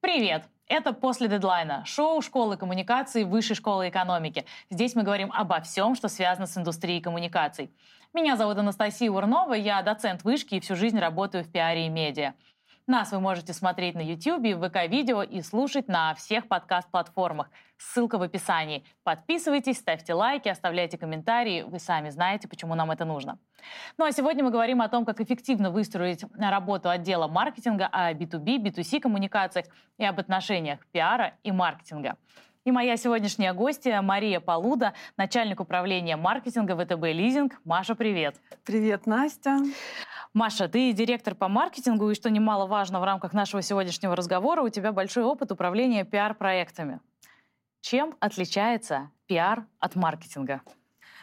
Привет! Это «После дедлайна» — шоу школы коммуникации Высшей школы экономики. Здесь мы говорим обо всем, что связано с индустрией коммуникаций. Меня зовут Анастасия Урнова, я доцент вышки и всю жизнь работаю в пиаре и медиа. Нас вы можете смотреть на YouTube, ВК-видео и слушать на всех подкаст-платформах. Ссылка в описании. Подписывайтесь, ставьте лайки, оставляйте комментарии. Вы сами знаете, почему нам это нужно. Ну а сегодня мы говорим о том, как эффективно выстроить работу отдела маркетинга, о B2B, B2C коммуникациях и об отношениях пиара и маркетинга. И моя сегодняшняя гостья Мария Полуда, начальник управления маркетинга ВТБ Лизинг. Маша, привет. Привет, Настя. Маша, ты директор по маркетингу, и что немаловажно в рамках нашего сегодняшнего разговора, у тебя большой опыт управления пиар-проектами. Чем отличается пиар от маркетинга?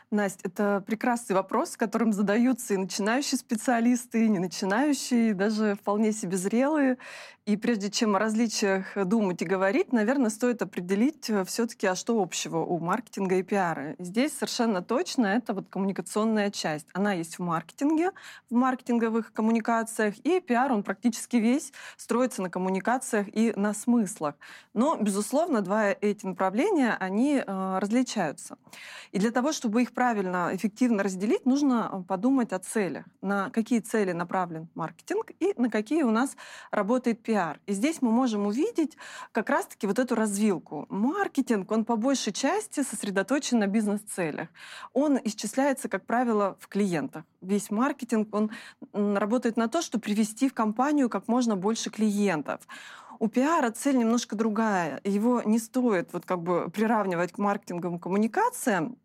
Настя, это прекрасный вопрос, которым задаются и начинающие специалисты, и не начинающие, и даже вполне себе зрелые. И прежде чем о различиях думать и говорить, наверное, стоит определить э, все-таки, а что общего у маркетинга и пиара. Здесь совершенно точно это вот коммуникационная часть. Она есть в маркетинге, в маркетинговых коммуникациях, и пиар, он практически весь строится на коммуникациях и на смыслах. Но, безусловно, два эти направления, они э, различаются. И для того, чтобы их правильно, эффективно разделить, нужно э, подумать о целях. На какие цели направлен маркетинг и на какие у нас работает пиар. И здесь мы можем увидеть как раз-таки вот эту развилку. Маркетинг, он по большей части сосредоточен на бизнес-целях. Он исчисляется, как правило, в клиентах. Весь маркетинг, он работает на то, чтобы привести в компанию как можно больше клиентов. У пиара цель немножко другая. Его не стоит вот как бы приравнивать к маркетинговым коммуникациям,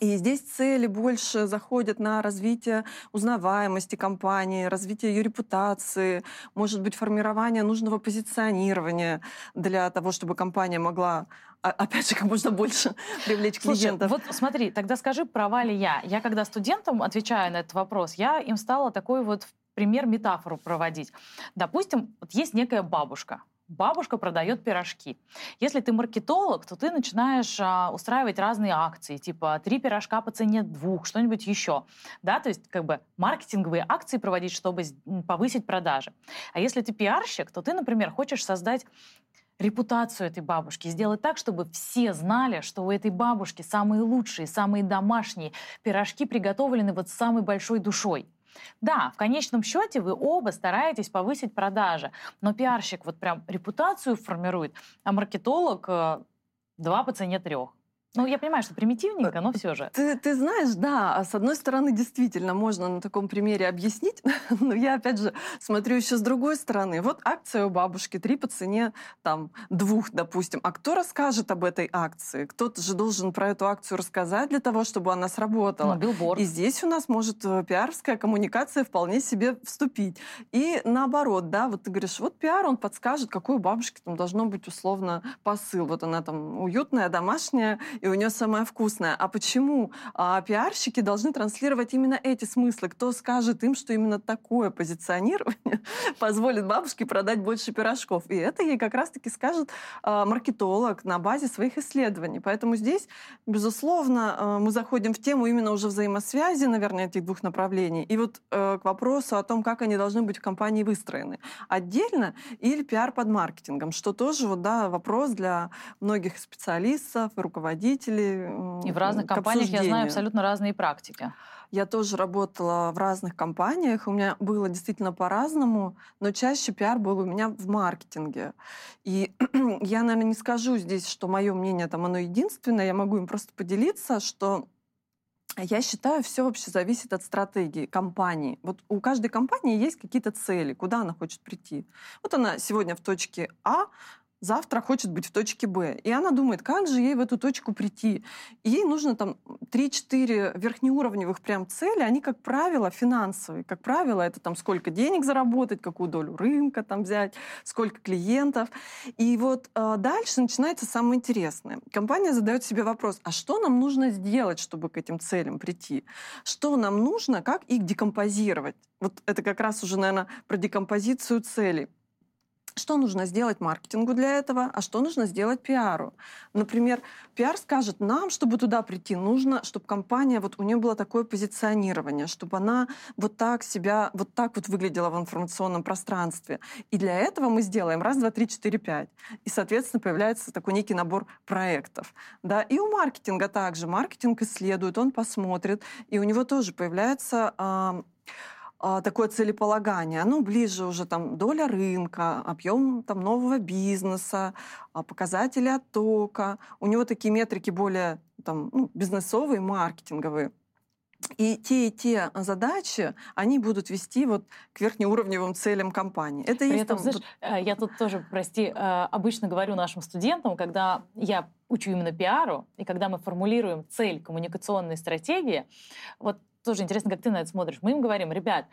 и здесь цели больше заходят на развитие узнаваемости компании, развитие ее репутации, может быть, формирование нужного позиционирования для того, чтобы компания могла опять же, как можно больше привлечь Слушай, клиентов. вот смотри, тогда скажи, права ли я? Я когда студентам отвечаю на этот вопрос, я им стала такой вот пример, метафору проводить. Допустим, вот есть некая бабушка, бабушка продает пирожки. Если ты маркетолог, то ты начинаешь а, устраивать разные акции, типа три пирожка по цене двух, что-нибудь еще. Да, то есть как бы маркетинговые акции проводить, чтобы повысить продажи. А если ты пиарщик, то ты, например, хочешь создать репутацию этой бабушки, сделать так, чтобы все знали, что у этой бабушки самые лучшие, самые домашние пирожки приготовлены вот с самой большой душой. Да, в конечном счете вы оба стараетесь повысить продажи, но пиарщик вот прям репутацию формирует, а маркетолог э, два по цене трех. Ну, я понимаю, что примитивненько, но все же. Ты, ты знаешь, да, а с одной стороны, действительно, можно на таком примере объяснить, но я, опять же, смотрю еще с другой стороны. Вот акция у бабушки, три по цене там двух, допустим. А кто расскажет об этой акции? Кто-то же должен про эту акцию рассказать для того, чтобы она сработала. Ну, билборд. И здесь у нас может э, пиарская коммуникация вполне себе вступить. И наоборот, да, вот ты говоришь, вот пиар, он подскажет, какой у бабушки там должно быть условно посыл. Вот она там уютная, домашняя, и у нее самое вкусное. А почему а, пиарщики должны транслировать именно эти смыслы? Кто скажет им, что именно такое позиционирование позволит бабушке продать больше пирожков? И это ей как раз-таки скажет а, маркетолог на базе своих исследований. Поэтому здесь, безусловно, а, мы заходим в тему именно уже взаимосвязи, наверное, этих двух направлений. И вот а, к вопросу о том, как они должны быть в компании выстроены. Отдельно или пиар под маркетингом, что тоже вот, да, вопрос для многих специалистов руководителей руководители. И в разных компаниях я знаю абсолютно разные практики. Я тоже работала в разных компаниях, у меня было действительно по-разному, но чаще пиар был у меня в маркетинге. И я, наверное, не скажу здесь, что мое мнение там оно единственное, я могу им просто поделиться, что я считаю, все вообще зависит от стратегии компании. Вот у каждой компании есть какие-то цели, куда она хочет прийти. Вот она сегодня в точке А, завтра хочет быть в точке Б. И она думает, как же ей в эту точку прийти. Ей нужно там 3-4 верхнеуровневых прям цели, они, как правило, финансовые. Как правило, это там сколько денег заработать, какую долю рынка там взять, сколько клиентов. И вот э, дальше начинается самое интересное. Компания задает себе вопрос, а что нам нужно сделать, чтобы к этим целям прийти? Что нам нужно, как их декомпозировать? Вот это как раз уже, наверное, про декомпозицию целей. Что нужно сделать маркетингу для этого, а что нужно сделать пиару. Например, пиар скажет нам, чтобы туда прийти, нужно, чтобы компания, вот у нее было такое позиционирование, чтобы она вот так себя, вот так вот выглядела в информационном пространстве. И для этого мы сделаем раз, два, три, четыре, пять. И, соответственно, появляется такой некий набор проектов. Да? И у маркетинга также. Маркетинг исследует, он посмотрит, и у него тоже появляется такое целеполагание, оно ближе уже там доля рынка, объем там нового бизнеса, а, показатели оттока. У него такие метрики более там, ну, бизнесовые, маркетинговые. И те и те задачи, они будут вести вот к верхнеуровневым целям компании. Это При есть этом, там... знаешь, э, я тут тоже, прости, э, обычно говорю нашим студентам, когда я учу именно пиару, и когда мы формулируем цель коммуникационной стратегии, вот тоже интересно, как ты на это смотришь. Мы им говорим, ребят,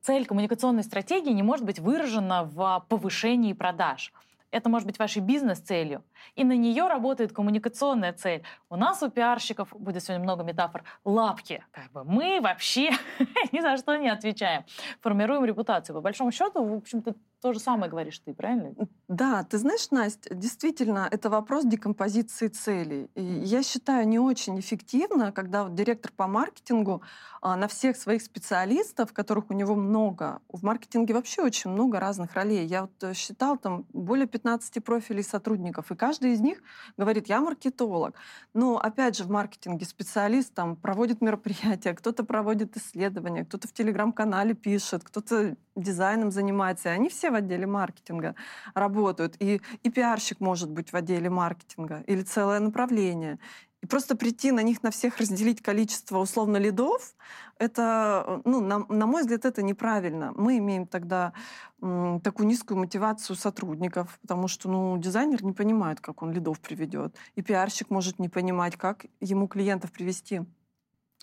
цель коммуникационной стратегии не может быть выражена в повышении продаж. Это может быть вашей бизнес-целью. И на нее работает коммуникационная цель. У нас, у пиарщиков, будет сегодня много метафор, лапки. Как бы мы вообще ни за что не отвечаем. Формируем репутацию. По большому счету, в общем-то, то же самое говоришь ты, правильно? Да, ты знаешь, Настя, действительно, это вопрос декомпозиции целей. И я считаю не очень эффективно, когда вот директор по маркетингу а, на всех своих специалистов, которых у него много, в маркетинге вообще очень много разных ролей. Я вот э, считал там более 15 профилей сотрудников, и каждый из них говорит, я маркетолог. Но опять же, в маркетинге специалист там проводит мероприятия, кто-то проводит исследования, кто-то в телеграм-канале пишет, кто-то дизайном занимается. И они все в отделе маркетинга работают. И, и пиарщик может быть в отделе маркетинга или целое направление. И просто прийти на них на всех разделить количество условно лидов, это, ну, на, на мой взгляд, это неправильно. Мы имеем тогда м, такую низкую мотивацию сотрудников, потому что ну, дизайнер не понимает, как он лидов приведет. И пиарщик может не понимать, как ему клиентов привести.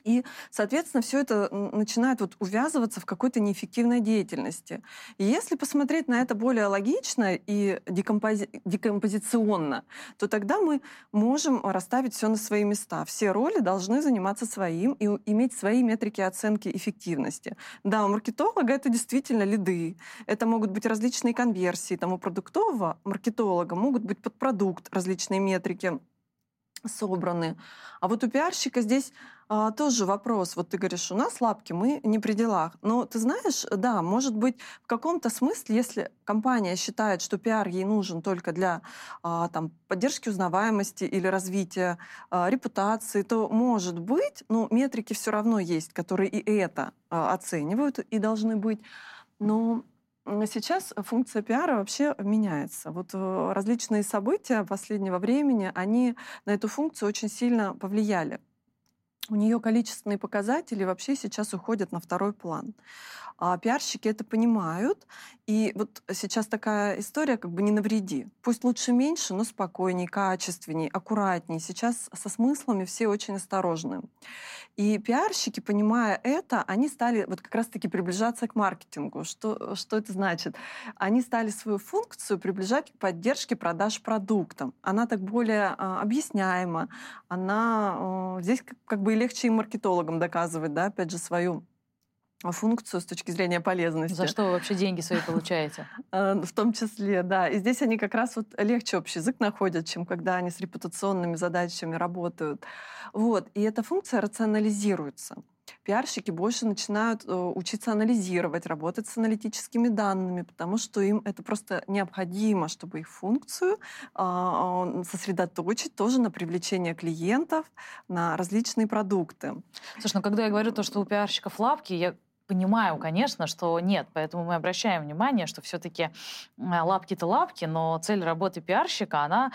И, соответственно, все это начинает вот увязываться в какой-то неэффективной деятельности. И если посмотреть на это более логично и декомпози... декомпозиционно, то тогда мы можем расставить все на свои места. Все роли должны заниматься своим и иметь свои метрики оценки эффективности. Да, у маркетолога это действительно лиды. Это могут быть различные конверсии. Там у продуктового маркетолога могут быть подпродукт, различные метрики собраны. А вот у пиарщика здесь а, тоже вопрос. Вот ты говоришь, у нас лапки, мы не при делах. Но ты знаешь, да, может быть, в каком-то смысле, если компания считает, что пиар ей нужен только для а, там, поддержки узнаваемости или развития а, репутации, то, может быть, ну, метрики все равно есть, которые и это а, оценивают и должны быть. Но Сейчас функция пиара вообще меняется. Вот э, различные события последнего времени, они на эту функцию очень сильно повлияли у нее количественные показатели вообще сейчас уходят на второй план. А пиарщики это понимают. И вот сейчас такая история, как бы не навреди. Пусть лучше меньше, но спокойней, качественней, аккуратней. Сейчас со смыслами все очень осторожны. И пиарщики, понимая это, они стали вот как раз-таки приближаться к маркетингу. Что, что это значит? Они стали свою функцию приближать к поддержке продаж продуктам. Она так более а, объясняема. Она а, здесь как, как бы и легче и маркетологам доказывать, да, опять же, свою функцию с точки зрения полезности. За что вы вообще деньги свои получаете? А, в том числе, да. И здесь они как раз вот легче общий язык находят, чем когда они с репутационными задачами работают. Вот. И эта функция рационализируется. Пиарщики больше начинают э, учиться анализировать, работать с аналитическими данными, потому что им это просто необходимо, чтобы их функцию э, сосредоточить тоже на привлечение клиентов, на различные продукты. Слушай, ну когда я говорю то, что у пиарщиков лапки, я понимаю, конечно, что нет, поэтому мы обращаем внимание, что все-таки лапки-то лапки, но цель работы пиарщика, она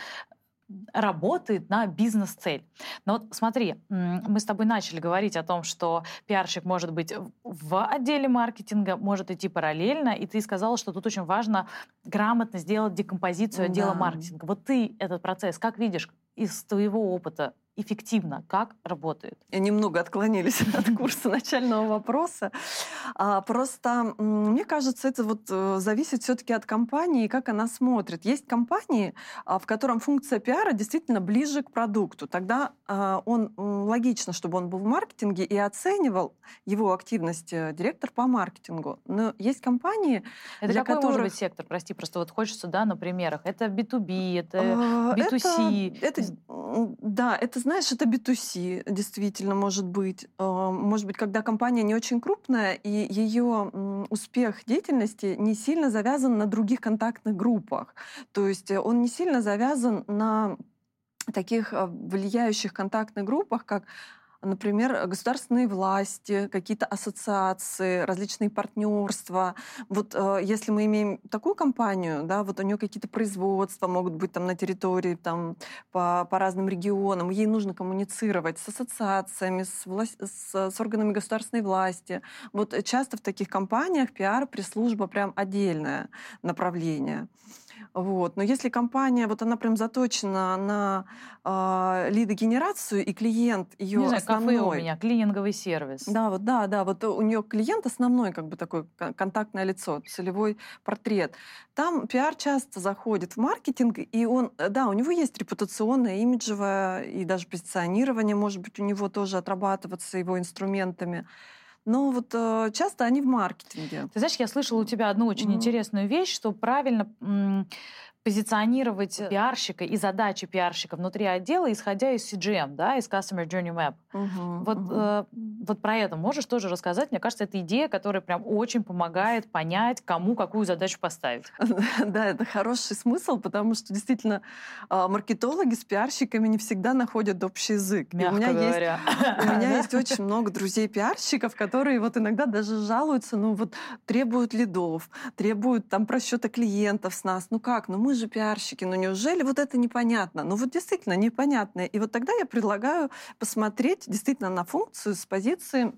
работает на бизнес-цель. Но вот смотри, мы с тобой начали говорить о том, что пиарщик может быть в отделе маркетинга, может идти параллельно, и ты сказала, что тут очень важно грамотно сделать декомпозицию отдела да. маркетинга. Вот ты этот процесс как видишь из твоего опыта? эффективно, как работает? Немного отклонились от курса начального вопроса. А, просто мне кажется, это вот э, зависит все-таки от компании, как она смотрит. Есть компании, а, в котором функция пиара действительно ближе к продукту. Тогда а, он логично, чтобы он был в маркетинге и оценивал его активность э, директор по маркетингу. Но есть компании, это для какой которых... может быть сектор? Прости, просто вот хочется, да, на примерах. Это B2B, это B2C. Это, это, да, это знаешь, это B2C, действительно, может быть. А, может быть, когда компания не очень крупная, и ее успех деятельности не сильно завязан на других контактных группах. То есть э, он не сильно завязан на таких а, влияющих контактных группах, как например, государственные власти, какие-то ассоциации, различные партнерства. Вот э, если мы имеем такую компанию, да, вот у нее какие-то производства могут быть там на территории, там по, по разным регионам, ей нужно коммуницировать с ассоциациями, с, власть, с, с органами государственной власти. Вот часто в таких компаниях пиар, пресс-служба прям отдельное направление. Вот. Но если компания, вот она прям заточена на э, лидогенерацию, и клиент ее Не знаю, основной... кафе у меня, клининговый сервис. Да, вот, да, да, вот у нее клиент основной, как бы такой контактное лицо, целевой портрет. Там пиар часто заходит в маркетинг, и он, э, да, у него есть репутационное, имиджевое, и даже позиционирование, может быть, у него тоже отрабатываться его инструментами. Но вот э, часто они в маркетинге. Ты знаешь, я слышала у тебя одну очень mm-hmm. интересную вещь, что правильно позиционировать пиарщика и задачи пиарщика внутри отдела, исходя из CGM, да, из Customer Journey Map. Uh-huh, вот, uh-huh. Э, вот про это можешь тоже рассказать? Мне кажется, это идея, которая прям очень помогает понять, кому какую задачу поставить. Да, это хороший смысл, потому что действительно а, маркетологи с пиарщиками не всегда находят общий язык. Мягко у меня говоря. Есть, у меня есть очень много друзей-пиарщиков, которые вот иногда даже жалуются, ну вот требуют лидов, требуют там просчета клиентов с нас. Ну как? Ну мы мы же пиарщики, но неужели вот это непонятно? Ну вот действительно непонятно. И вот тогда я предлагаю посмотреть действительно на функцию с позиции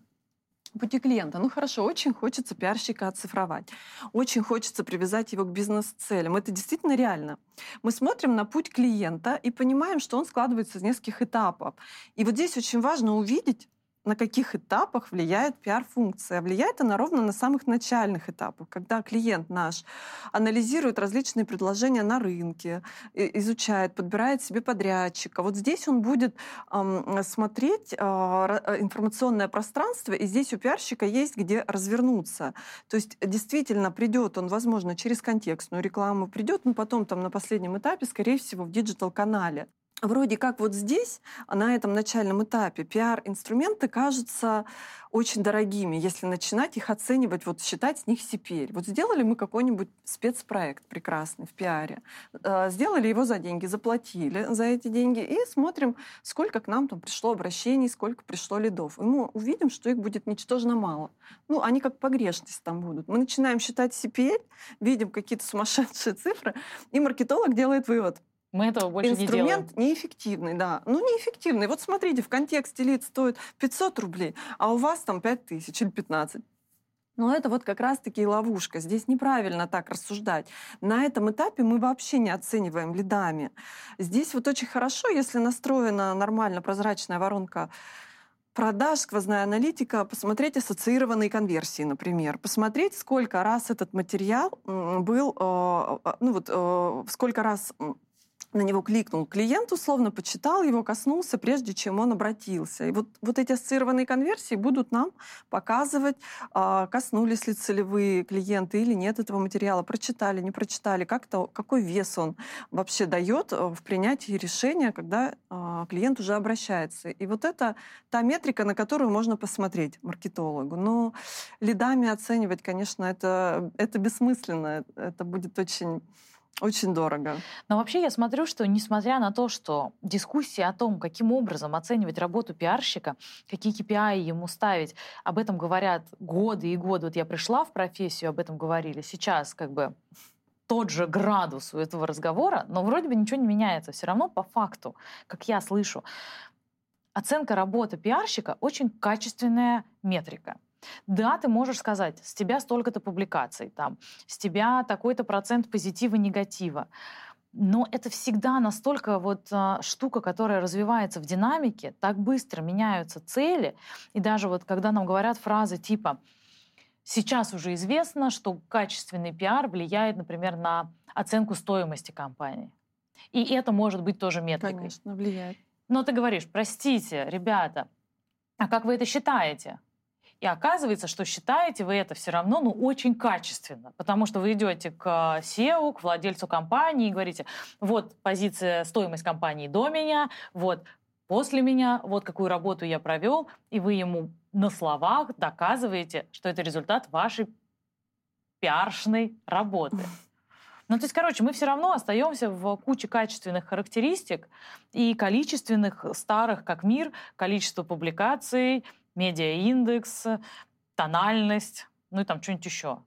пути клиента. Ну хорошо, очень хочется пиарщика оцифровать, очень хочется привязать его к бизнес-целям. Это действительно реально. Мы смотрим на путь клиента и понимаем, что он складывается из нескольких этапов. И вот здесь очень важно увидеть, на каких этапах влияет пиар-функция. Влияет она ровно на самых начальных этапах, когда клиент наш анализирует различные предложения на рынке, изучает, подбирает себе подрядчика. Вот здесь он будет эм, смотреть э, информационное пространство, и здесь у пиарщика есть где развернуться. То есть действительно придет он, возможно, через контекстную рекламу, придет, но потом там на последнем этапе, скорее всего, в digital-канале вроде как вот здесь, на этом начальном этапе, пиар-инструменты кажутся очень дорогими, если начинать их оценивать, вот считать с них CPL. Вот сделали мы какой-нибудь спецпроект прекрасный в пиаре, э, сделали его за деньги, заплатили за эти деньги и смотрим, сколько к нам там пришло обращений, сколько пришло лидов. И мы увидим, что их будет ничтожно мало. Ну, они как погрешность там будут. Мы начинаем считать CPL, видим какие-то сумасшедшие цифры, и маркетолог делает вывод – мы этого больше Инструмент не делаем. Инструмент неэффективный, да. Ну, неэффективный. Вот смотрите, в контексте лид стоит 500 рублей, а у вас там 5 тысяч или 15. Но это вот как раз-таки ловушка. Здесь неправильно так рассуждать. На этом этапе мы вообще не оцениваем лидами. Здесь вот очень хорошо, если настроена нормально прозрачная воронка продаж, сквозная аналитика, посмотреть ассоциированные конверсии, например, посмотреть, сколько раз этот материал был, э, э, ну вот, э, сколько раз на него кликнул клиент, условно почитал его, коснулся, прежде чем он обратился. И вот, вот эти ассоциированные конверсии будут нам показывать, а, коснулись ли целевые клиенты или нет этого материала, прочитали, не прочитали, как то какой вес он вообще дает э, в принятии решения, когда а, клиент уже обращается. И вот это та метрика, на которую можно посмотреть маркетологу. Но лидами оценивать, конечно, это, это бессмысленно. Это будет очень очень дорого. Но вообще я смотрю, что несмотря на то, что дискуссия о том, каким образом оценивать работу пиарщика, какие KPI ему ставить, об этом говорят годы и годы. Вот я пришла в профессию, об этом говорили. Сейчас как бы тот же градус у этого разговора, но вроде бы ничего не меняется. Все равно по факту, как я слышу, оценка работы пиарщика очень качественная метрика. Да, ты можешь сказать, с тебя столько-то публикаций, там, с тебя такой-то процент позитива, негатива. Но это всегда настолько вот а, штука, которая развивается в динамике, так быстро меняются цели. И даже вот когда нам говорят фразы типа «сейчас уже известно, что качественный пиар влияет, например, на оценку стоимости компании». И это может быть тоже метрикой. Конечно, влияет. Но ты говоришь, простите, ребята, а как вы это считаете? И оказывается, что считаете вы это все равно ну, очень качественно, потому что вы идете к SEO, к владельцу компании и говорите, вот позиция, стоимость компании до меня, вот после меня, вот какую работу я провел, и вы ему на словах доказываете, что это результат вашей пиаршной работы. Ну, то есть, короче, мы все равно остаемся в куче качественных характеристик и количественных старых, как мир, количество публикаций, медиаиндекс, тональность, ну и там что-нибудь еще.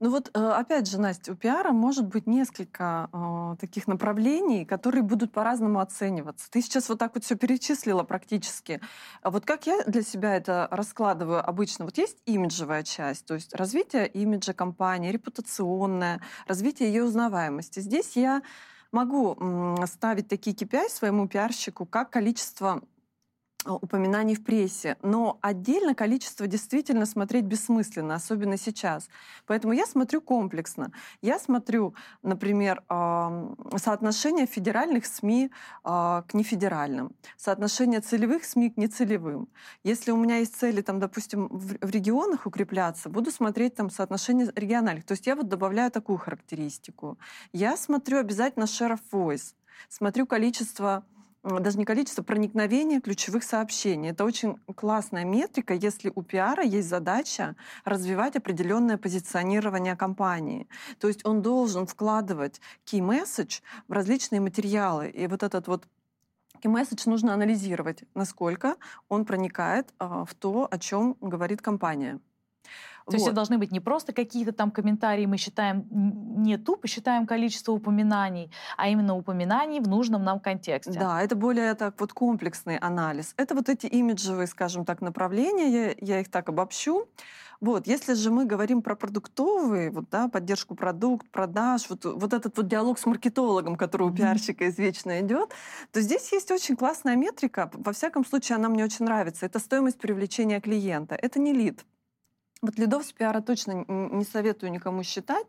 Ну вот, э, опять же, Настя, у пиара может быть несколько э, таких направлений, которые будут по-разному оцениваться. Ты сейчас вот так вот все перечислила практически. А вот как я для себя это раскладываю обычно? Вот есть имиджевая часть, то есть развитие имиджа компании, репутационное, развитие ее узнаваемости. Здесь я могу ставить такие KPI своему пиарщику, как количество упоминаний в прессе, но отдельно количество действительно смотреть бессмысленно, особенно сейчас. Поэтому я смотрю комплексно. Я смотрю, например, соотношение федеральных СМИ а, к нефедеральным, соотношение целевых СМИ к нецелевым. Если у меня есть цели, там, допустим, в регионах укрепляться, буду смотреть там соотношение региональных. То есть я вот добавляю такую характеристику. Я смотрю обязательно share of voice, смотрю количество даже не количество, проникновения ключевых сообщений. Это очень классная метрика, если у пиара есть задача развивать определенное позиционирование компании. То есть он должен вкладывать key message в различные материалы. И вот этот вот key message нужно анализировать, насколько он проникает а, в то, о чем говорит компания. То вот. есть это должны быть не просто какие-то там комментарии, мы считаем не тупо, считаем количество упоминаний, а именно упоминаний в нужном нам контексте. Да, это более так вот комплексный анализ. Это вот эти имиджевые, скажем так, направления, я, я их так обобщу. Вот, если же мы говорим про продуктовые, вот, да, поддержку продукт, продаж, вот, вот этот вот диалог с маркетологом, который у пиарщика извечно идет, то здесь есть очень классная метрика. Во всяком случае, она мне очень нравится. Это стоимость привлечения клиента. Это не лид. Вот лидов с пиара точно не советую никому считать,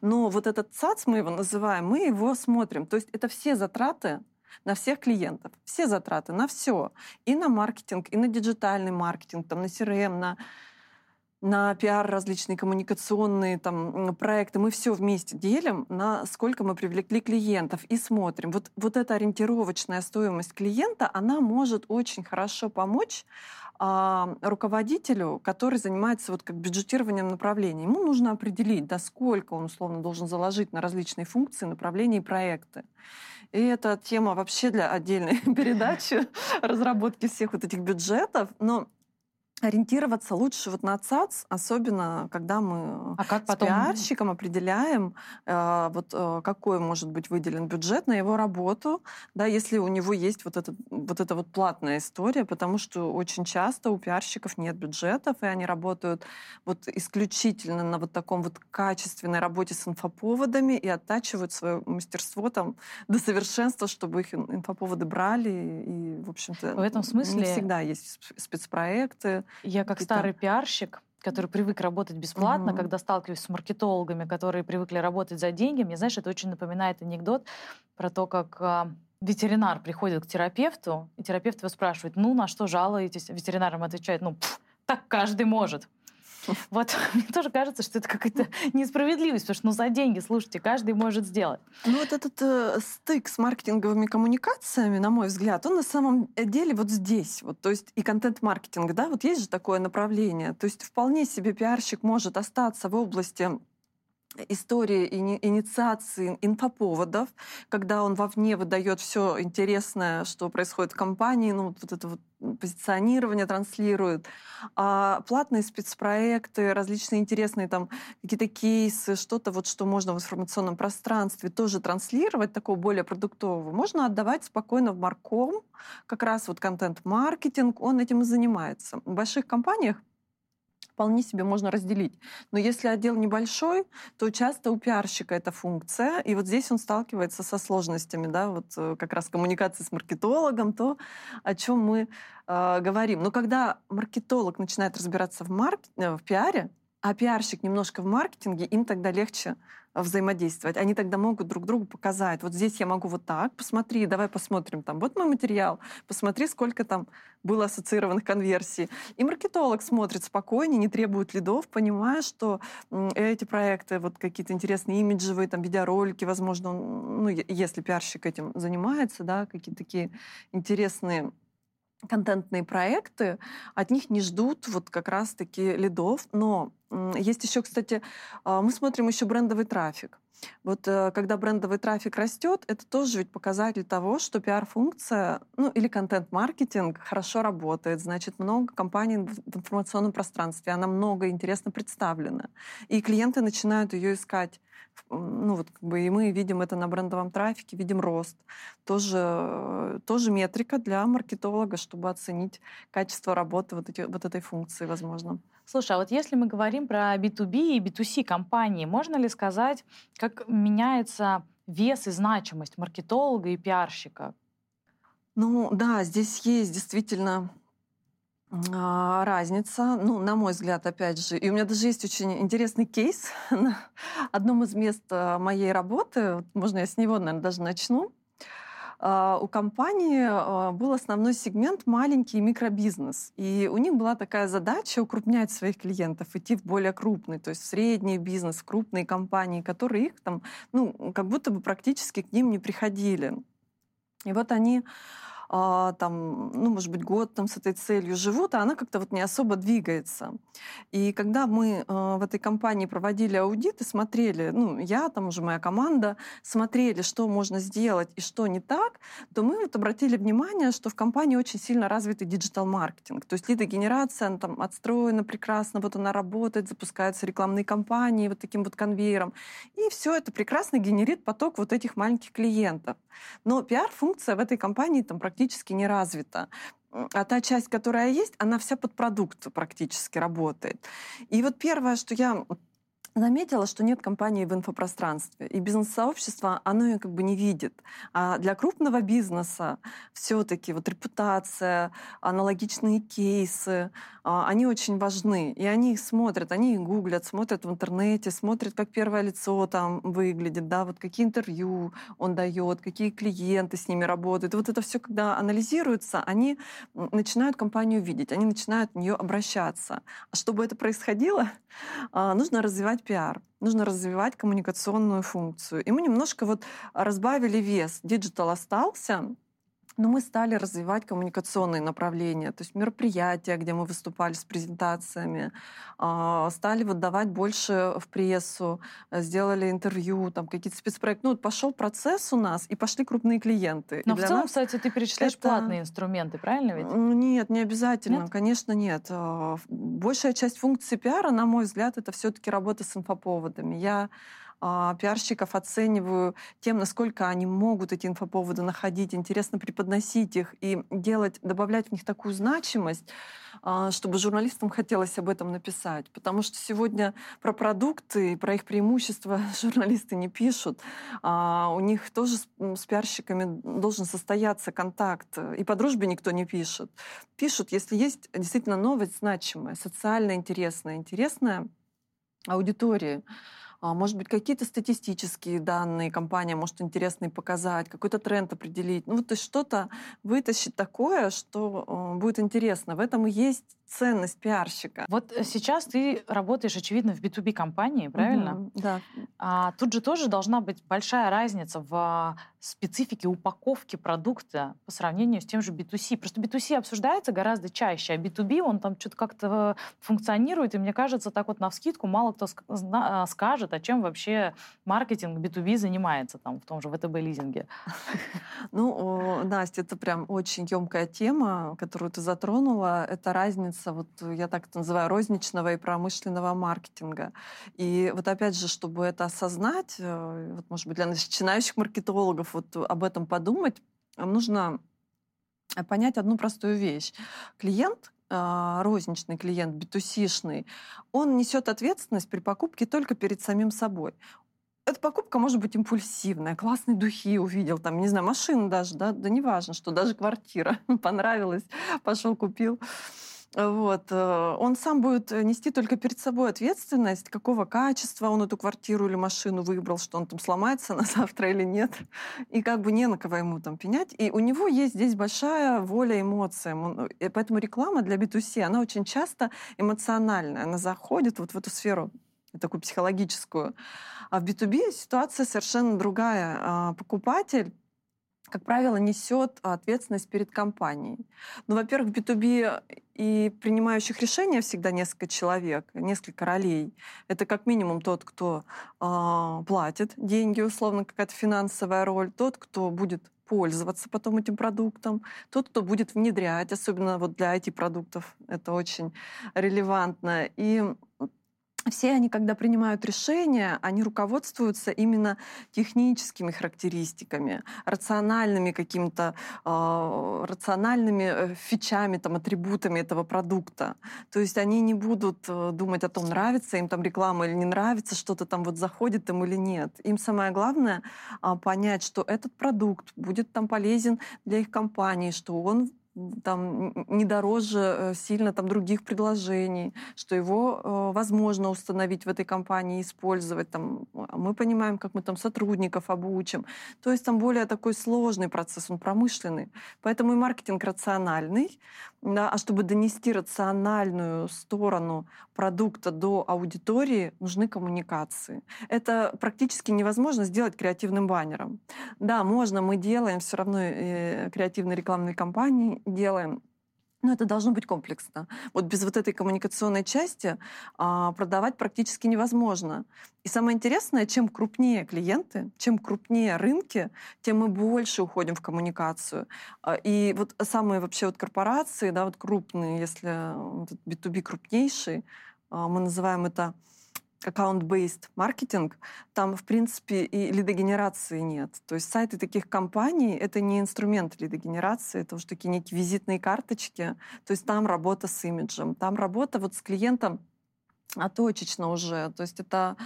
но вот этот ЦАЦ, мы его называем, мы его смотрим. То есть это все затраты на всех клиентов, все затраты на все. И на маркетинг, и на диджитальный маркетинг, там, на CRM, на, на пиар различные коммуникационные там, проекты. Мы все вместе делим, на сколько мы привлекли клиентов и смотрим. Вот, вот эта ориентировочная стоимость клиента, она может очень хорошо помочь а, руководителю, который занимается вот как бюджетированием направлений. Ему нужно определить, да, сколько он условно должен заложить на различные функции, направления и проекты. И это тема вообще для отдельной передачи разработки всех вот этих бюджетов. Но ориентироваться лучше вот на ЦАЦ, особенно когда мы а как с потом... пиарщиком определяем, э, вот э, какой может быть выделен бюджет на его работу, да, если у него есть вот, этот, вот эта вот платная история, потому что очень часто у пиарщиков нет бюджетов, и они работают вот исключительно на вот таком вот качественной работе с инфоповодами и оттачивают свое мастерство там до совершенства, чтобы их инфоповоды брали, и, в общем-то, в этом смысле не всегда есть спецпроекты, я как старый пиарщик, который привык работать бесплатно, угу. когда сталкиваюсь с маркетологами, которые привыкли работать за деньги, мне, знаешь, это очень напоминает анекдот про то, как э, ветеринар приходит к терапевту, и терапевт его спрашивает, ну, на что жалуетесь? Ветеринар ему отвечает, ну, пф, так каждый может. Вот мне тоже кажется, что это какая-то несправедливость, потому что ну, за деньги, слушайте, каждый может сделать. Ну вот этот э, стык с маркетинговыми коммуникациями, на мой взгляд, он на самом деле вот здесь. Вот, то есть и контент-маркетинг, да, вот есть же такое направление. То есть вполне себе пиарщик может остаться в области истории инициации инфоповодов, когда он вовне выдает все интересное, что происходит в компании, ну, вот это вот позиционирование транслирует, а платные спецпроекты, различные интересные там какие-то кейсы, что-то вот, что можно в информационном пространстве тоже транслировать, такого более продуктового, можно отдавать спокойно в марком, как раз вот контент-маркетинг, он этим и занимается. В больших компаниях вполне себе можно разделить. Но если отдел небольшой, то часто у пиарщика эта функция, и вот здесь он сталкивается со сложностями, да, вот э, как раз коммуникации с маркетологом, то, о чем мы э, говорим. Но когда маркетолог начинает разбираться в, марк... Э, в пиаре, а пиарщик немножко в маркетинге, им тогда легче взаимодействовать. Они тогда могут друг другу показать. Вот здесь я могу вот так, посмотри, давай посмотрим там. Вот мой материал, посмотри, сколько там было ассоциированных конверсий. И маркетолог смотрит спокойнее, не требует лидов, понимая, что эти проекты, вот какие-то интересные имиджевые, там, видеоролики, возможно, ну, если пиарщик этим занимается, да, какие-то такие интересные контентные проекты, от них не ждут вот как раз-таки лидов. Но есть еще, кстати, а, мы смотрим еще брендовый трафик. Вот э, когда брендовый трафик растет, это тоже ведь показатель того, что пиар-функция, ну или контент-маркетинг хорошо работает. Значит, много компаний в информационном пространстве, она много интересно представлена. И клиенты начинают ее искать ну вот как бы и мы видим это на брендовом трафике, видим рост. Тоже, тоже метрика для маркетолога, чтобы оценить качество работы вот, эти, вот этой функции, возможно. Слушай, а вот если мы говорим про B2B и B2C компании, можно ли сказать, как меняется вес и значимость маркетолога и пиарщика? Ну да, здесь есть действительно а, разница, ну, на мой взгляд, опять же. И у меня даже есть очень интересный кейс на одном из мест а, моей работы. Можно я с него, наверное, даже начну. А, у компании был основной сегмент маленький микробизнес. И у них была такая задача укрупнять своих клиентов, идти в более крупный, то есть в средний бизнес, в крупные компании, которые их там, ну, как будто бы практически к ним не приходили. И вот они а, там, ну, может быть, год там с этой целью живут, а она как-то вот не особо двигается. И когда мы а, в этой компании проводили аудит и смотрели, ну, я, там уже моя команда, смотрели, что можно сделать и что не так, то мы вот обратили внимание, что в компании очень сильно развитый digital-маркетинг. То есть лидогенерация, она там отстроена прекрасно, вот она работает, запускаются рекламные кампании вот таким вот конвейером. И все это прекрасно генерит поток вот этих маленьких клиентов. Но пиар-функция в этой компании там практически практически не развита. А та часть, которая есть, она вся под продукт практически работает. И вот первое, что я заметила, что нет компании в инфопространстве, и бизнес-сообщество, оно ее как бы не видит. А для крупного бизнеса все-таки вот репутация, аналогичные кейсы, а, они очень важны. И они их смотрят, они их гуглят, смотрят в интернете, смотрят, как первое лицо там выглядит, да, вот какие интервью он дает, какие клиенты с ними работают. Вот это все, когда анализируется, они начинают компанию видеть, они начинают в нее обращаться. А чтобы это происходило, а, нужно развивать пиар нужно развивать коммуникационную функцию. И мы немножко вот разбавили вес. Диджитал остался, но мы стали развивать коммуникационные направления, то есть мероприятия, где мы выступали с презентациями, а, стали вот давать больше в прессу, сделали интервью, там какие-то спецпроекты. Ну, вот пошел процесс у нас, и пошли крупные клиенты. Но и в целом, кстати, ты перечисляешь это... платные инструменты, правильно ведь? Нет, не обязательно, нет? конечно, нет. А, большая часть функций пиара, на мой взгляд, это все-таки работа с инфоповодами. Я а, пиарщиков оцениваю тем, насколько они могут эти инфоповоды находить, интересно преподносить их и делать, добавлять в них такую значимость, а, чтобы журналистам хотелось об этом написать. Потому что сегодня про продукты и про их преимущества журналисты не пишут. А у них тоже с, с пиарщиками должен состояться контакт. И по дружбе никто не пишет. Пишут, если есть действительно новость значимая, социально интересная, интересная аудитории. А, может быть, какие-то статистические данные компания может интересные показать, какой-то тренд определить. Ну, то есть что-то вытащить такое, что э, будет интересно. В этом и есть ценность пиарщика. Вот э, сейчас ты работаешь, очевидно, в B2B компании, правильно? Угу, да. А тут же тоже должна быть большая разница в специфике упаковки продукта по сравнению с тем же B2C. Просто B2C обсуждается гораздо чаще, а B2B, он там что-то как-то функционирует, и мне кажется, так вот на вскидку мало кто скажет, а чем вообще маркетинг B2B занимается там в том же ВТБ-лизинге. Ну, Настя, это прям очень емкая тема, которую ты затронула. Это разница разница, вот я так это называю, розничного и промышленного маркетинга. И вот опять же, чтобы это осознать, э, вот, может быть, для начинающих маркетологов вот об этом подумать, нужно понять одну простую вещь. Клиент а, розничный клиент, битусишный, он несет ответственность при покупке только перед самим собой. Эта покупка может быть импульсивная, классные духи увидел, там, не знаю, машину даже, да, да неважно, что даже квартира понравилась, пошел купил. Вот. Э, он сам будет нести только перед собой ответственность, какого качества он эту квартиру или машину выбрал, что он там сломается на завтра или нет. И как бы не на кого ему там пенять. И у него есть здесь большая воля эмоциям. И поэтому реклама для B2C, она очень часто эмоциональная. Она заходит вот в эту сферу такую психологическую. А в B2B ситуация совершенно другая. А, покупатель как правило, несет ответственность перед компанией. Ну, во-первых, в B2B и принимающих решения всегда несколько человек, несколько ролей. Это как минимум тот, кто э, платит деньги, условно, какая-то финансовая роль, тот, кто будет пользоваться потом этим продуктом, тот, кто будет внедрять, особенно вот для IT-продуктов, это очень релевантно. И все они, когда принимают решения, они руководствуются именно техническими характеристиками, рациональными какими-то э, рациональными фичами, там, атрибутами этого продукта. То есть они не будут э, думать о том, нравится им там реклама или не нравится, что-то там вот заходит им или нет. Им самое главное э, понять, что этот продукт будет там полезен для их компании, что он там не дороже э, сильно там других предложений, что его э, возможно установить в этой компании, использовать. Там, а мы понимаем, как мы там сотрудников обучим. То есть там более такой сложный процесс, он промышленный. Поэтому и маркетинг рациональный. Да, а чтобы донести рациональную сторону продукта до аудитории, нужны коммуникации. Это практически невозможно сделать креативным баннером. Да, можно, мы делаем все равно э, креативные рекламные кампании, делаем. Но это должно быть комплексно. Вот без вот этой коммуникационной части а, продавать практически невозможно. И самое интересное, чем крупнее клиенты, чем крупнее рынки, тем мы больше уходим в коммуникацию. А, и вот самые вообще вот корпорации, да, вот крупные, если B2B крупнейший, а, мы называем это аккаунт-based маркетинг, там, в принципе, и лидогенерации нет. То есть сайты таких компаний — это не инструмент лидогенерации, это уже такие некие визитные карточки. То есть там работа с имиджем, там работа вот с клиентом а точечно уже. То есть это,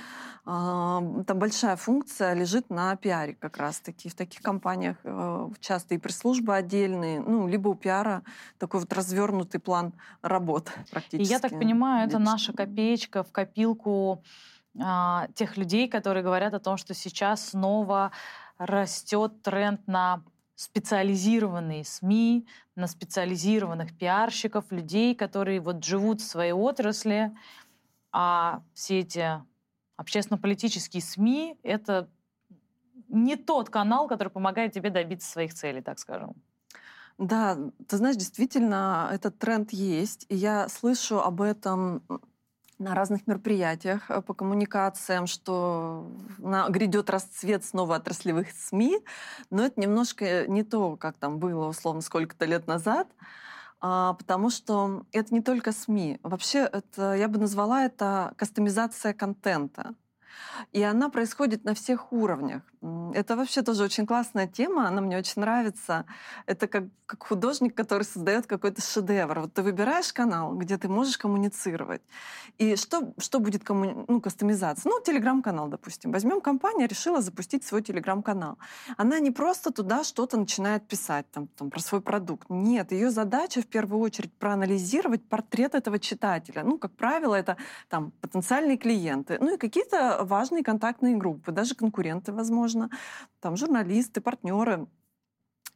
э, там большая функция лежит на пиаре как раз-таки. В таких компаниях э, часто и пресс-службы отдельные, ну, либо у пиара такой вот развернутый план работ практически. И я так понимаю, это наша копеечка в копилку э, тех людей, которые говорят о том, что сейчас снова растет тренд на специализированные СМИ, на специализированных пиарщиков, людей, которые вот живут в своей отрасли, а все эти общественно-политические СМИ — это не тот канал, который помогает тебе добиться своих целей, так скажем. Да, ты знаешь, действительно, этот тренд есть. И я слышу об этом на разных мероприятиях э, по коммуникациям, что на, грядет расцвет снова отраслевых СМИ, но это немножко не то, как там было, условно, сколько-то лет назад. А, потому что это не только СМИ. Вообще, это, я бы назвала это кастомизация контента. И она происходит на всех уровнях. Это вообще тоже очень классная тема, она мне очень нравится. Это как, как художник, который создает какой-то шедевр. Вот ты выбираешь канал, где ты можешь коммуницировать. И что, что будет коммуни... ну, кастомизация? Ну, телеграм-канал, допустим. Возьмем компания, решила запустить свой телеграм-канал. Она не просто туда что-то начинает писать там, там, про свой продукт. Нет, ее задача в первую очередь проанализировать портрет этого читателя. Ну, как правило, это там потенциальные клиенты, ну и какие-то важные контактные группы, даже конкуренты, возможно, там журналисты, партнеры.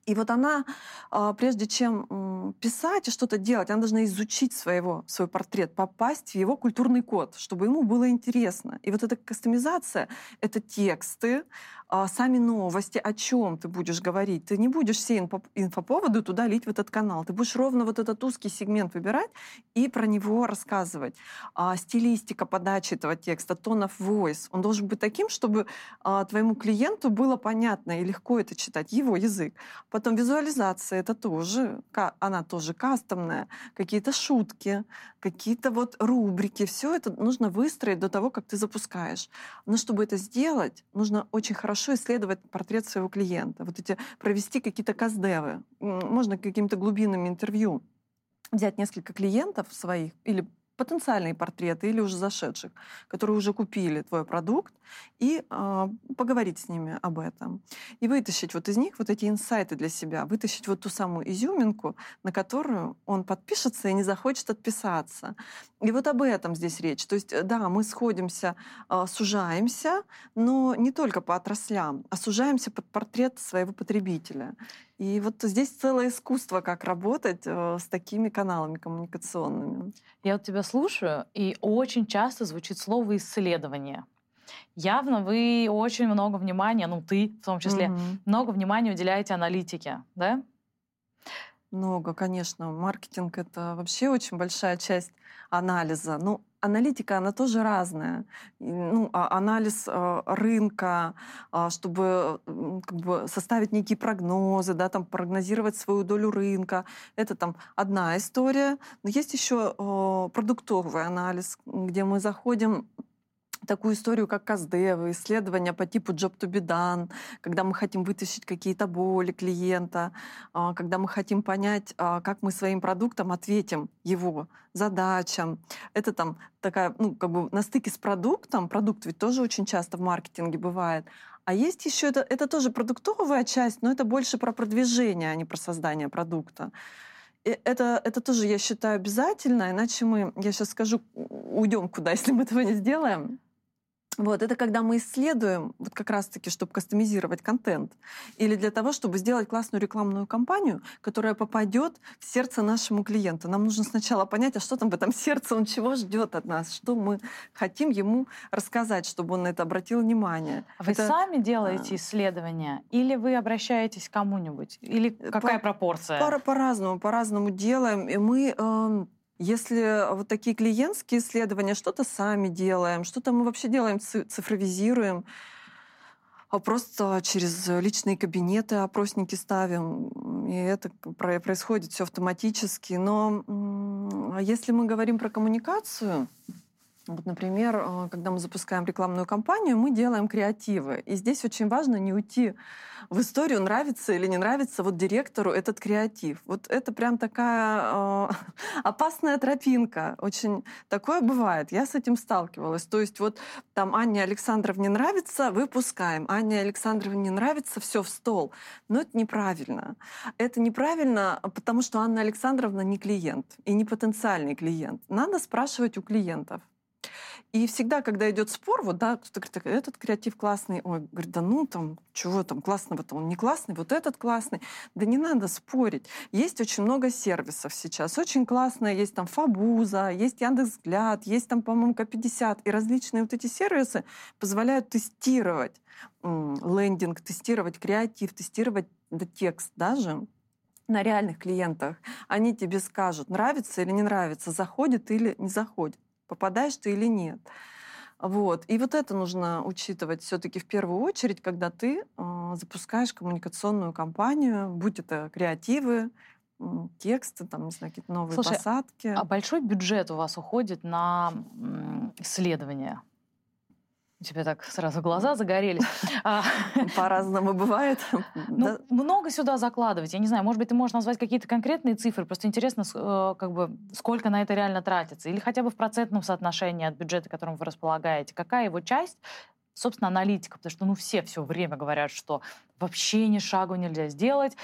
И вот она, а, прежде чем писать и что-то делать, она должна изучить своего, свой портрет, попасть в его культурный код, чтобы ему было интересно. И вот эта кастомизация — это тексты, а, сами новости, о чем ты будешь говорить. Ты не будешь все инфо инфоповоды туда лить в этот канал. Ты будешь ровно вот этот узкий сегмент выбирать и про него рассказывать. А, стилистика подачи этого текста, tone of voice, он должен быть таким, чтобы твоему клиенту было понятно и легко это читать, его язык. Потом визуализация, это тоже, она тоже кастомная. Какие-то шутки, какие-то вот рубрики, все это нужно выстроить до того, как ты запускаешь. Но чтобы это сделать, нужно очень хорошо исследовать портрет своего клиента, вот эти провести какие-то каздевы, можно какими-то глубинными интервью взять несколько клиентов своих или потенциальные портреты или уже зашедших, которые уже купили твой продукт, и э, поговорить с ними об этом. И вытащить вот из них вот эти инсайты для себя, вытащить вот ту самую изюминку, на которую он подпишется и не захочет отписаться. И вот об этом здесь речь. То есть, да, мы сходимся, э, сужаемся, но не только по отраслям, а сужаемся под портрет своего потребителя. И вот здесь целое искусство, как работать э, с такими каналами коммуникационными. Я вот тебя слушаю, и очень часто звучит слово «исследование». Явно вы очень много внимания, ну ты в том числе, mm-hmm. много внимания уделяете аналитике, да? Много, конечно. Маркетинг — это вообще очень большая часть анализа. Ну, аналитика, она тоже разная. Ну, а анализ э, рынка, э, чтобы как бы составить некие прогнозы, да, там, прогнозировать свою долю рынка, это там одна история. Но есть еще э, продуктовый анализ, где мы заходим такую историю, как Каздев, исследования по типу Job to be done, когда мы хотим вытащить какие-то боли клиента, а, когда мы хотим понять, а, как мы своим продуктом ответим его задачам. Это там такая, ну, как бы на стыке с продуктом, продукт ведь тоже очень часто в маркетинге бывает, а есть еще это, это тоже продуктовая часть, но это больше про продвижение, а не про создание продукта. И это, это тоже, я считаю, обязательно, иначе мы, я сейчас скажу, уйдем куда, если мы этого не сделаем. Вот, это когда мы исследуем, вот как раз-таки, чтобы кастомизировать контент, или для того, чтобы сделать классную рекламную кампанию, которая попадет в сердце нашему клиенту. Нам нужно сначала понять, а что там в этом сердце, он чего ждет от нас, что мы хотим ему рассказать, чтобы он на это обратил внимание. Вы это... сами делаете исследования, или вы обращаетесь к кому-нибудь? Или э, какая по, пропорция? По, по-разному, по-разному делаем. И мы... Э, если вот такие клиентские исследования, что-то сами делаем, что-то мы вообще делаем, цифровизируем, а просто через личные кабинеты опросники ставим, и это происходит все автоматически. Но если мы говорим про коммуникацию, вот, например, э, когда мы запускаем рекламную кампанию, мы делаем креативы. И здесь очень важно не уйти в историю, нравится или не нравится вот директору этот креатив. Вот это прям такая э, опасная тропинка. Очень такое бывает. Я с этим сталкивалась. То есть вот там Анне Александровне нравится, выпускаем. Анне Александровне не нравится, все в стол. Но это неправильно. Это неправильно, потому что Анна Александровна не клиент и не потенциальный клиент. Надо спрашивать у клиентов. И всегда, когда идет спор, вот, да, кто-то говорит, этот креатив классный, ой, говорит, да ну там, чего там классного-то, он не классный, вот этот классный. Да не надо спорить. Есть очень много сервисов сейчас, очень классные, есть там Фабуза, есть Яндекс.Взгляд, есть там, по-моему, К50, и различные вот эти сервисы позволяют тестировать лендинг, тестировать креатив, тестировать да, текст даже на реальных клиентах. Они тебе скажут, нравится или не нравится, заходит или не заходит попадаешь ты или нет. Вот. И вот это нужно учитывать все-таки в первую очередь, когда ты э, запускаешь коммуникационную кампанию, будь это креативы, тексты, там, не знаю, какие-то новые Слушай, посадки. А большой бюджет у вас уходит на исследования? У тебя так сразу глаза загорелись. А, По-разному бывает. Ну, много сюда закладывать. Я не знаю, может быть, ты можешь назвать какие-то конкретные цифры. Просто интересно, э, как бы, сколько на это реально тратится. Или хотя бы в процентном соотношении от бюджета, которым вы располагаете. Какая его часть собственно, аналитика, потому что, ну, все все время говорят, что вообще ни шагу нельзя сделать,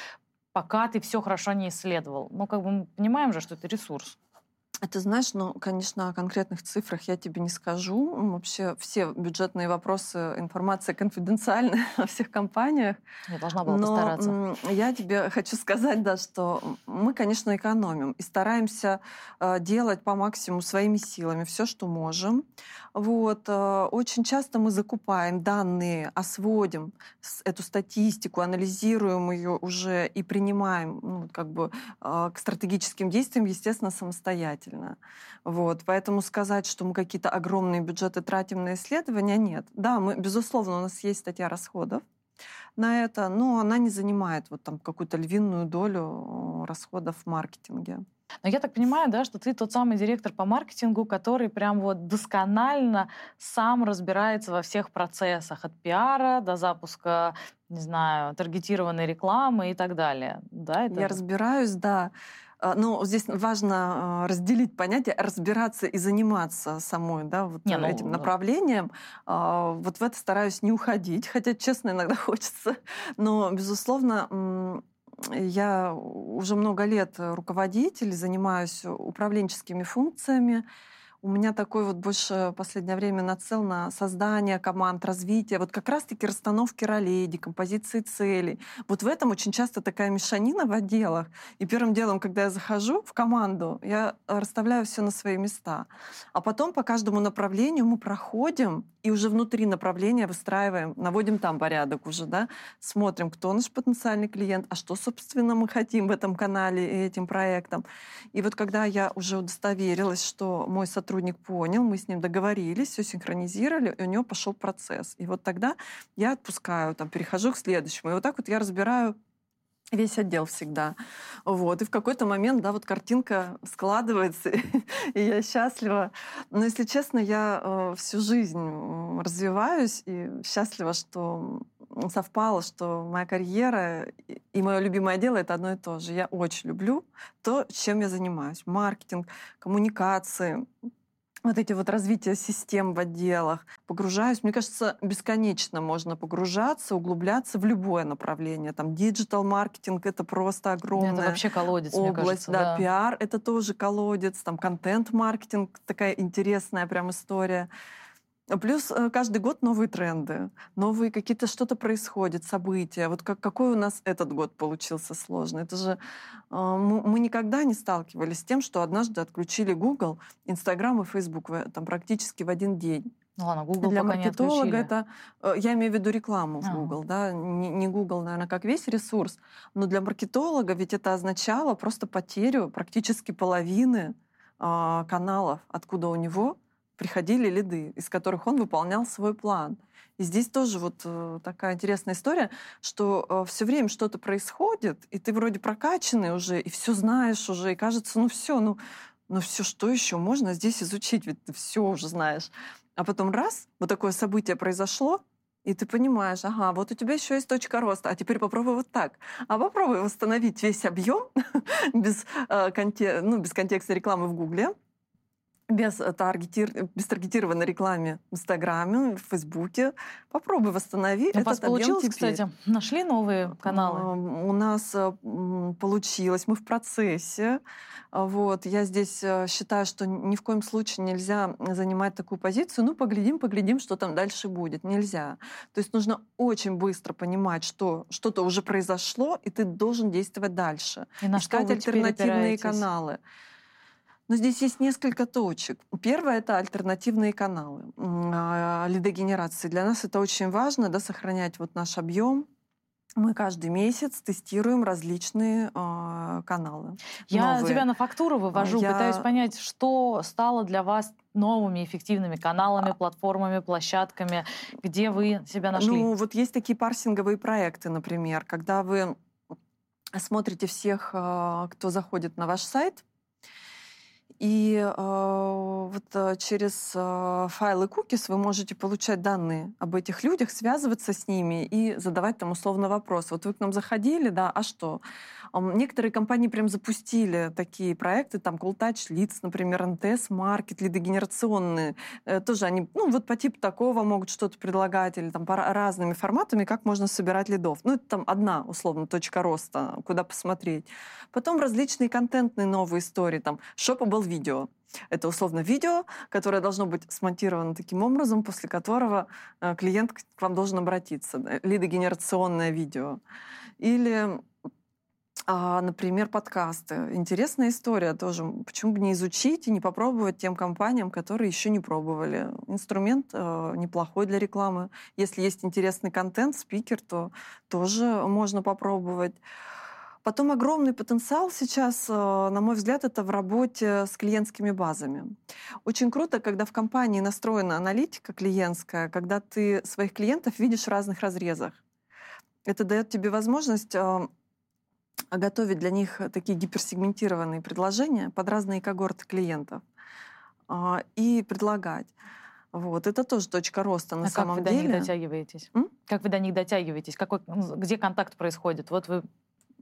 пока ты все хорошо не исследовал. Ну, как бы мы понимаем же, что это ресурс. Это знаешь, ну, конечно, о конкретных цифрах я тебе не скажу. Вообще все бюджетные вопросы, информация конфиденциальная о всех компаниях. Я должна была Но постараться. Я тебе хочу сказать, да, что мы, конечно, экономим и стараемся э, делать по максимуму своими силами все, что можем. Вот. Э, очень часто мы закупаем данные, осводим эту статистику, анализируем ее уже и принимаем ну, как бы, э, к стратегическим действиям, естественно, самостоятельно самостоятельно. Вот. Поэтому сказать, что мы какие-то огромные бюджеты тратим на исследования, нет. Да, мы, безусловно, у нас есть статья расходов на это, но она не занимает вот там какую-то львиную долю расходов в маркетинге. Но я так понимаю, да, что ты тот самый директор по маркетингу, который прям вот досконально сам разбирается во всех процессах, от пиара до запуска, не знаю, таргетированной рекламы и так далее. Да, это... Я разбираюсь, да. А, ну, здесь важно а, разделить понятие разбираться и заниматься самой, да, вот не, ну, этим направлением. Да. Вот в это стараюсь не уходить, хотя, честно, иногда хочется. Но, безусловно, я уже много лет руководитель, занимаюсь управленческими функциями. У меня такой вот больше последнее время нацел на создание команд, развитие, вот как раз-таки расстановки ролей, декомпозиции целей. Вот в этом очень часто такая мешанина в отделах. И первым делом, когда я захожу в команду, я расставляю все на свои места. А потом по каждому направлению мы проходим и уже внутри направления выстраиваем, наводим там порядок уже, да, смотрим, кто наш потенциальный клиент, а что, собственно, мы хотим в этом канале и этим проектом. И вот когда я уже удостоверилась, что мой сотрудник сотрудник понял, мы с ним договорились, все синхронизировали, и у него пошел процесс. И вот тогда я отпускаю, там, перехожу к следующему. И вот так вот я разбираю весь отдел всегда. Вот. И в какой-то момент, да, вот картинка складывается, и я счастлива. Но, если честно, я э, всю жизнь развиваюсь и счастлива, что совпало, что моя карьера и мое любимое дело — это одно и то же. Я очень люблю то, чем я занимаюсь. Маркетинг, коммуникации, вот эти вот развития систем в отделах. Погружаюсь, мне кажется, бесконечно можно погружаться, углубляться в любое направление. Там диджитал-маркетинг — это просто огромная это вообще колодец, область. Мне кажется, да, да, пиар — это тоже колодец. Там контент-маркетинг — такая интересная прям история. Плюс э, каждый год новые тренды, новые какие-то что-то происходит, события. Вот как, какой у нас этот год получился сложный. Это же э, мы, мы никогда не сталкивались с тем, что однажды отключили Google, Instagram и Facebook там практически в один день. Ну ладно, Google Для пока маркетолога не это, э, я имею в виду рекламу в Google, да, не, не Google, наверное, как весь ресурс, но для маркетолога ведь это означало просто потерю практически половины э, каналов, откуда у него приходили лиды, из которых он выполнял свой план. И здесь тоже вот э, такая интересная история, что э, все время что-то происходит, и ты вроде прокачанный уже, и все знаешь уже, и кажется, ну все, ну, ну все, что еще можно здесь изучить, ведь ты все уже знаешь. А потом раз, вот такое событие произошло, и ты понимаешь, ага, вот у тебя еще есть точка роста, а теперь попробуй вот так. А попробуй восстановить весь объем без, э, конте, ну, без контекста рекламы в Гугле, без, э, таргетир... без таргетированной рекламе в Инстаграме, в Фейсбуке. Попробуй восстанови У вас получилось, теперь. кстати? Нашли новые каналы? У нас э, получилось, мы в процессе. Вот. Я здесь э, считаю, что ни в коем случае нельзя занимать такую позицию. Ну, поглядим, поглядим, что там дальше будет. Нельзя. То есть нужно очень быстро понимать, что что-то уже произошло, и ты должен действовать дальше. И на Искать что вы альтернативные каналы. Но здесь есть несколько точек. Первое — это альтернативные каналы а, лидогенерации. Для нас это очень важно, да, сохранять вот наш объем, мы каждый месяц тестируем различные э, каналы. Я новые. тебя на фактуру вывожу, Я... пытаюсь понять, что стало для вас новыми эффективными каналами, платформами, площадками, где вы себя нашли? Ну, вот есть такие парсинговые проекты, например, когда вы смотрите всех, а, кто заходит на ваш сайт, и э, вот э, через э, файлы cookies вы можете получать данные об этих людях, связываться с ними и задавать там условно вопрос. Вот вы к нам заходили, да, а что? Некоторые компании прям запустили такие проекты, там Cool Touch Leads, например, НТС Market, лидогенерационные. Э, тоже они, ну, вот по типу такого могут что-то предлагать или там по разными форматами, как можно собирать лидов. Ну, это там одна, условно, точка роста, куда посмотреть. Потом различные контентные новые истории, там, был видео. Это условно видео, которое должно быть смонтировано таким образом, после которого э, клиент к вам должен обратиться. Лидогенерационное видео. Или а, например, подкасты. Интересная история тоже. Почему бы не изучить и не попробовать тем компаниям, которые еще не пробовали? Инструмент э, неплохой для рекламы. Если есть интересный контент, спикер, то тоже можно попробовать. Потом огромный потенциал сейчас, э, на мой взгляд, это в работе с клиентскими базами. Очень круто, когда в компании настроена аналитика клиентская, когда ты своих клиентов видишь в разных разрезах. Это дает тебе возможность э, готовить для них такие гиперсегментированные предложения под разные когорты клиентов а, и предлагать. Вот, это тоже точка роста на а самом как вы деле. до них дотягиваетесь? М? Как вы до них дотягиваетесь? Какой, где контакт происходит? Вот вы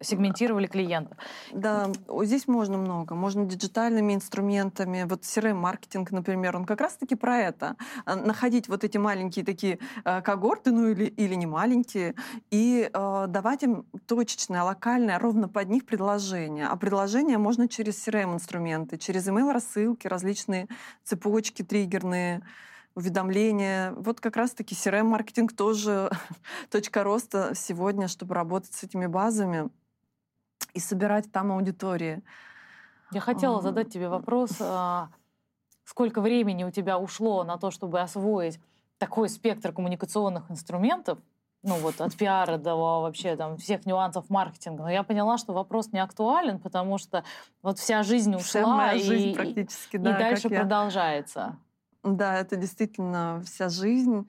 сегментировали клиентов. Да, здесь можно много. Можно диджитальными инструментами. Вот CRM-маркетинг, например, он как раз-таки про это. А, находить вот эти маленькие такие э, когорты, ну или, или не маленькие, и э, давать им точечное, локальное, ровно под них предложение. А предложения можно через CRM-инструменты, через email-рассылки, различные цепочки триггерные уведомления. Вот как раз-таки CRM-маркетинг тоже точка роста сегодня, чтобы работать с этими базами и собирать там аудитории. Я хотела задать тебе вопрос, а, сколько времени у тебя ушло на то, чтобы освоить такой спектр коммуникационных инструментов, ну вот от пиара до вообще там всех нюансов маркетинга. Но я поняла, что вопрос не актуален, потому что вот вся жизнь ушла вся моя жизнь и, практически, да, и дальше продолжается. Да, это действительно вся жизнь.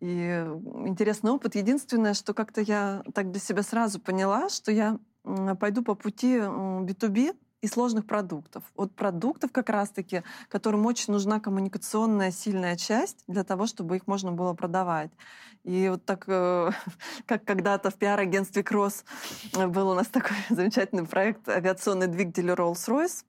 И интересный опыт. Единственное, что как-то я так для себя сразу поняла, что я пойду по пути B2B и сложных продуктов. От продуктов как раз-таки, которым очень нужна коммуникационная сильная часть для того, чтобы их можно было продавать. И вот так, э, как когда-то в пиар-агентстве Кросс был у нас такой замечательный проект авиационный двигатель Rolls-Royce,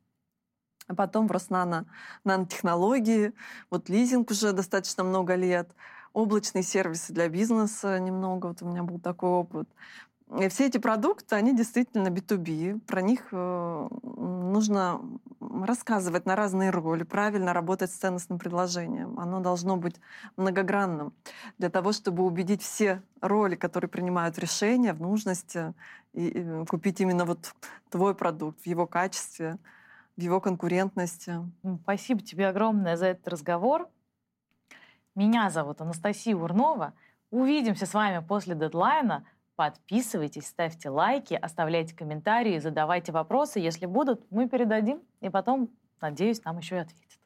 а потом в Роснано нанотехнологии, вот лизинг уже достаточно много лет, облачные сервисы для бизнеса немного, вот у меня был такой опыт. И все эти продукты, они действительно B2B, про них э, нужно рассказывать на разные роли, правильно работать с ценностным предложением. Оно должно быть многогранным для того, чтобы убедить все роли, которые принимают решения в нужности, и, купить именно вот твой продукт в его качестве, в его конкурентности. Спасибо тебе огромное за этот разговор. Меня зовут Анастасия Урнова. Увидимся с вами после дедлайна. Подписывайтесь, ставьте лайки, оставляйте комментарии, задавайте вопросы. Если будут, мы передадим и потом, надеюсь, нам еще и ответят.